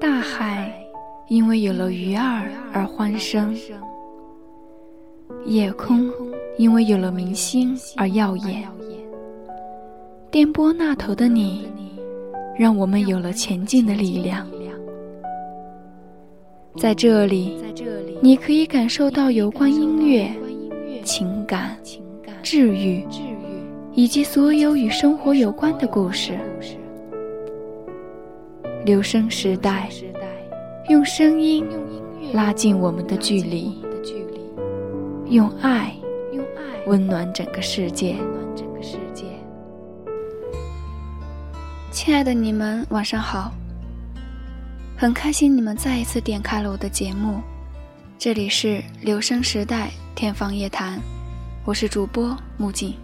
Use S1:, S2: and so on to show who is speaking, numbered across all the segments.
S1: 大海因为有了鱼儿而欢声，夜空因为有了明星而耀眼。电波那头的你，让我们有了前进的力量。在这里，你可以感受到有关音乐、情感、治愈，以及所有与生活有关的故事。留声时代，用声音拉近我们的距离，用爱温暖整个世界。亲爱的你们，晚上好。很开心你们再一次点开了我的节目，这里是留声时代天方夜谭，我是主播木槿。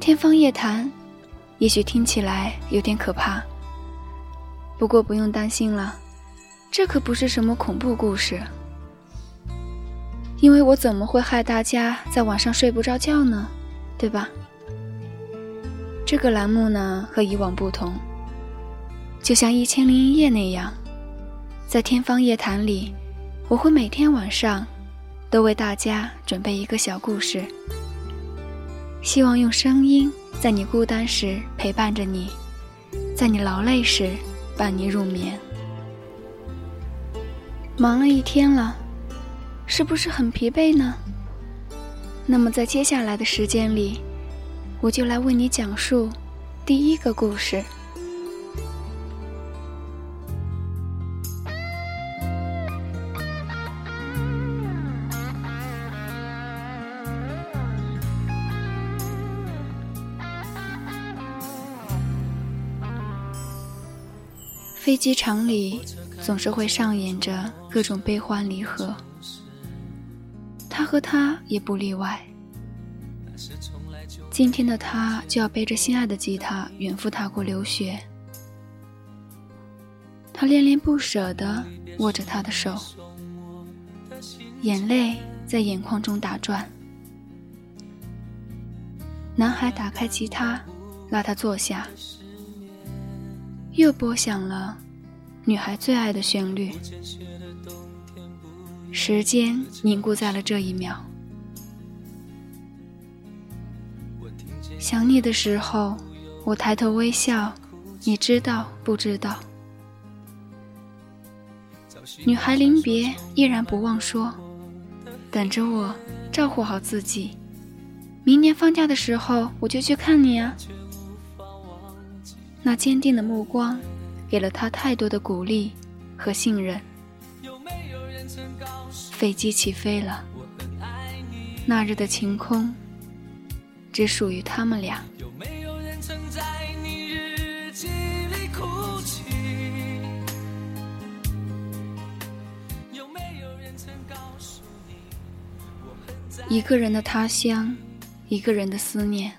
S1: 天方夜谭，也许听起来有点可怕，不过不用担心了，这可不是什么恐怖故事，因为我怎么会害大家在晚上睡不着觉呢？对吧？这个栏目呢，和以往不同。就像《一千零一夜》那样，在天方夜谭里，我会每天晚上都为大家准备一个小故事，希望用声音在你孤单时陪伴着你，在你劳累时伴你入眠。忙了一天了，是不是很疲惫呢？那么在接下来的时间里，我就来为你讲述第一个故事。飞机场里总是会上演着各种悲欢离合，他和他也不例外。今天的他就要背着心爱的吉他远赴他国留学，他恋恋不舍地握着他的手，眼泪在眼眶中打转。男孩打开吉他，拉他坐下。又拨响了女孩最爱的旋律，时间凝固在了这一秒。想你的时候，我抬头微笑，你知道不知道？女孩临别依然不忘说：“等着我，照顾好自己，明年放假的时候我就去看你啊。”那坚定的目光，给了他太多的鼓励和信任。飞机起飞了，那日的晴空，只属于他们俩。一个人的他乡，一个人的思念。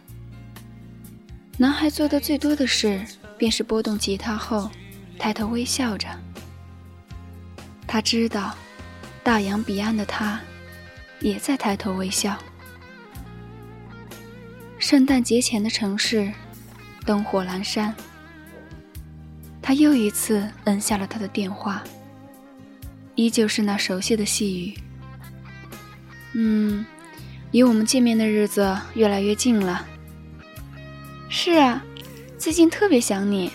S1: 男孩做的最多的事，便是拨动吉他后，抬头微笑着。他知道，大洋彼岸的他，也在抬头微笑。圣诞节前的城市，灯火阑珊。他又一次摁下了他的电话，依旧是那熟悉的细语：“嗯，离我们见面的日子越来越近了。”是啊，最近特别想你。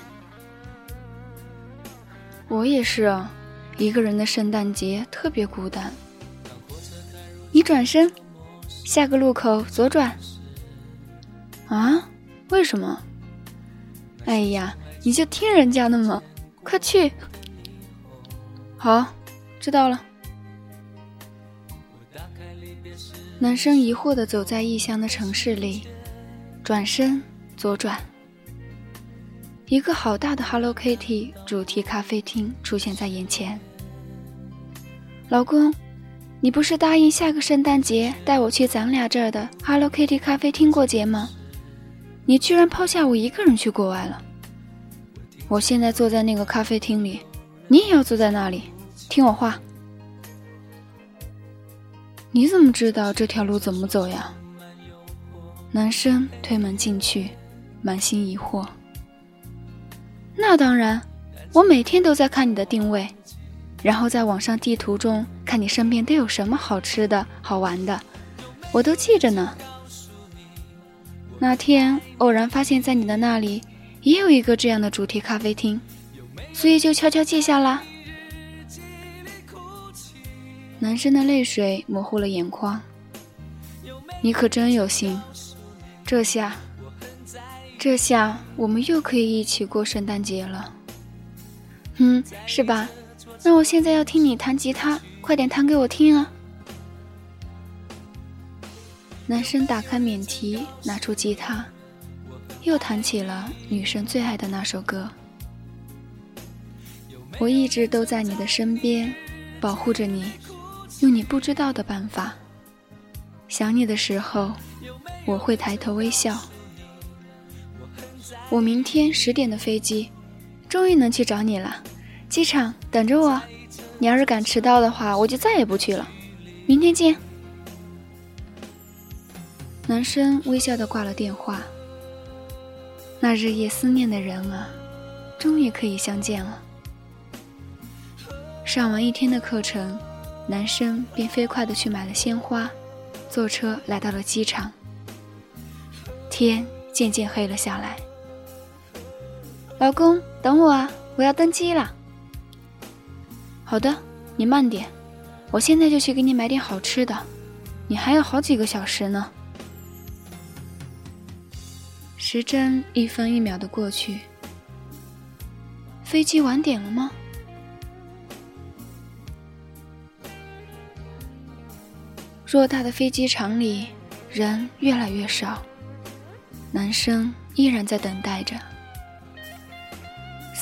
S1: 我也是啊，一个人的圣诞节特别孤单。你转身，下个路口左转。啊？为什么？哎呀，你就听人家的嘛，快去。好，知道了。男生疑惑的走在异乡的城市里，转身。左转，一个好大的 Hello Kitty 主题咖啡厅出现在眼前。老公，你不是答应下个圣诞节带我去咱俩这儿的 Hello Kitty 咖啡厅过节吗？你居然抛下我一个人去国外了！我现在坐在那个咖啡厅里，你也要坐在那里，听我话。你怎么知道这条路怎么走呀？男生推门进去。满心疑惑。那当然，我每天都在看你的定位，然后在网上地图中看你身边都有什么好吃的好玩的，我都记着呢。那天偶然发现，在你的那里也有一个这样的主题咖啡厅，所以就悄悄记下啦。男生的泪水模糊了眼眶。你可真有心，这下，这下我们又可以一起过圣诞节了。嗯，是吧？那我现在要听你弹吉他，快点弹给我听啊！男生打开免提，拿出吉他，又弹起了女生最爱的那首歌。我一直都在你的身边，保护着你，用你不知道的办法。想你的时候，我会抬头微笑。我明天十点的飞机，终于能去找你了。机场等着我，你要是敢迟到的话，我就再也不去了。明天见。男生微笑的挂了电话。那日夜思念的人啊，终于可以相见了。上完一天的课程，男生便飞快的去买了鲜花。坐车来到了机场，天渐渐黑了下来。老公，等我啊，我要登机了。好的，你慢点，我现在就去给你买点好吃的。你还有好几个小时呢。时针一分一秒的过去，飞机晚点了吗？偌大的飞机场里，人越来越少，男生依然在等待着。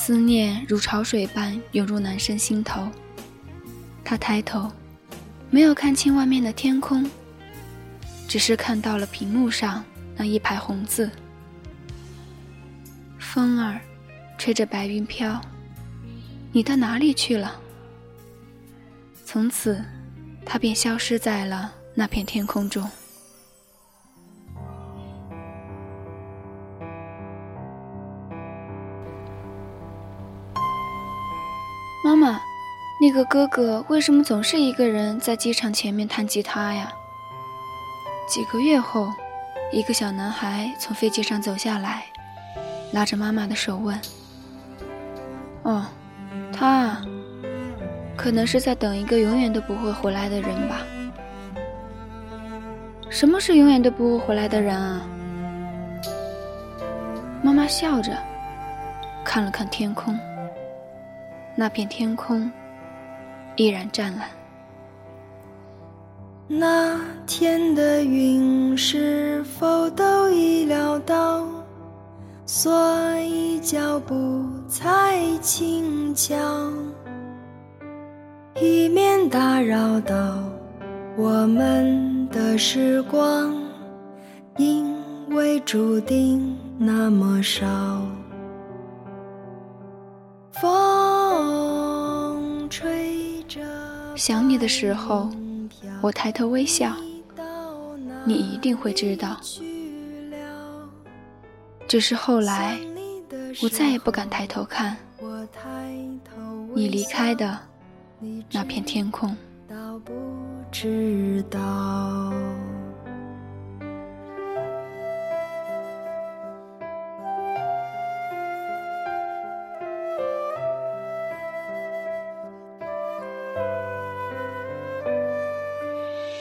S1: 思念如潮水般涌入男生心头，他抬头，没有看清外面的天空，只是看到了屏幕上那一排红字。风儿，吹着白云飘，你到哪里去了？从此，他便消失在了。那片天空中，那个哥哥为什么总是一个人在机场前面弹吉他呀？几个月后，一个小男孩从飞机上走下来，拉着妈妈的手问：“哦，他可能是在等一个永远都不会回来的人吧。”什么是永远都不会回来的人啊？妈妈笑着，看了看天空，那片天空依然湛蓝。
S2: 那天的云是否都已料到，所以脚步才轻巧，以免打扰到我们。的时光，因为注定那么少。
S1: 想你的时候，我抬头微笑，你一定会知道。只是后来，我再也不敢抬头看，你离开的那片天空。
S2: 知道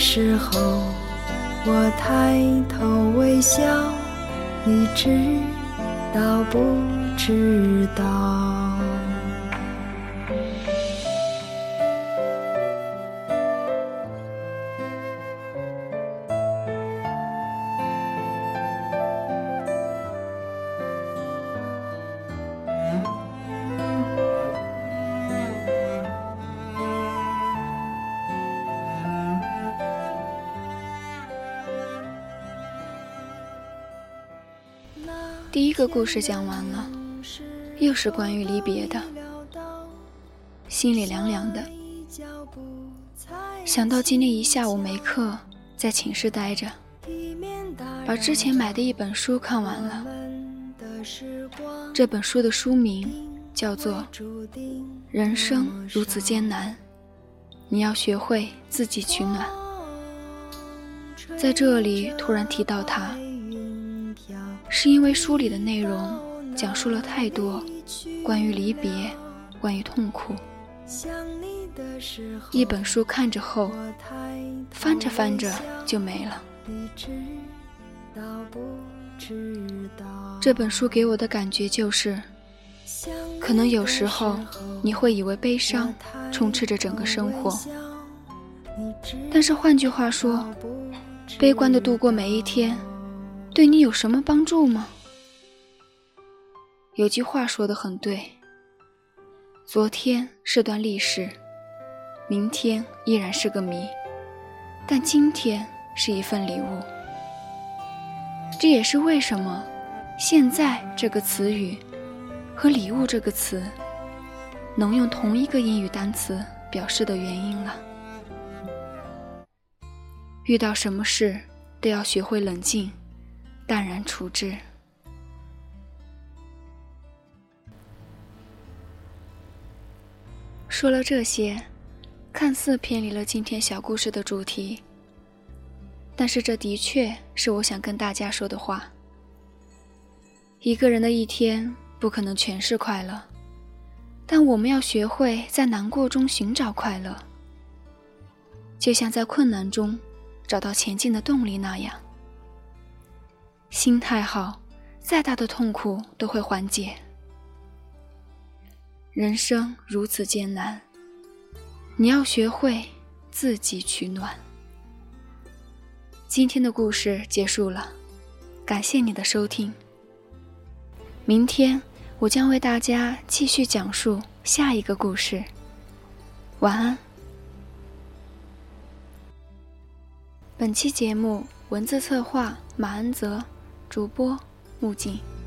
S2: 时候，我抬头微笑，你知道不？知道，
S1: 第一个故事讲完了，又是关于离别的，心里凉凉的。想到今天一下午没课，在寝室待着，把之前买的一本书看完了。这本书的书名叫做《人生如此艰难》，你要学会自己取暖。在这里突然提到他，是因为书里的内容讲述了太多关于离别、关于痛苦。一本书看着后，翻着翻着就没了。这本书给我的感觉就是，可能有时候你会以为悲伤充斥着整个生活，但是换句话说，悲观的度过每一天，对你有什么帮助吗？有句话说的很对，昨天是段历史，明天依然是个谜，但今天是一份礼物。这也是为什么“现在”这个词语和“礼物”这个词能用同一个英语单词表示的原因了。遇到什么事都要学会冷静、淡然处之。说了这些，看似偏离了今天小故事的主题。但是这的确是我想跟大家说的话。一个人的一天不可能全是快乐，但我们要学会在难过中寻找快乐，就像在困难中找到前进的动力那样。心态好，再大的痛苦都会缓解。人生如此艰难，你要学会自己取暖。今天的故事结束了，感谢你的收听。明天我将为大家继续讲述下一个故事。晚安。本期节目文字策划马恩泽，主播木槿。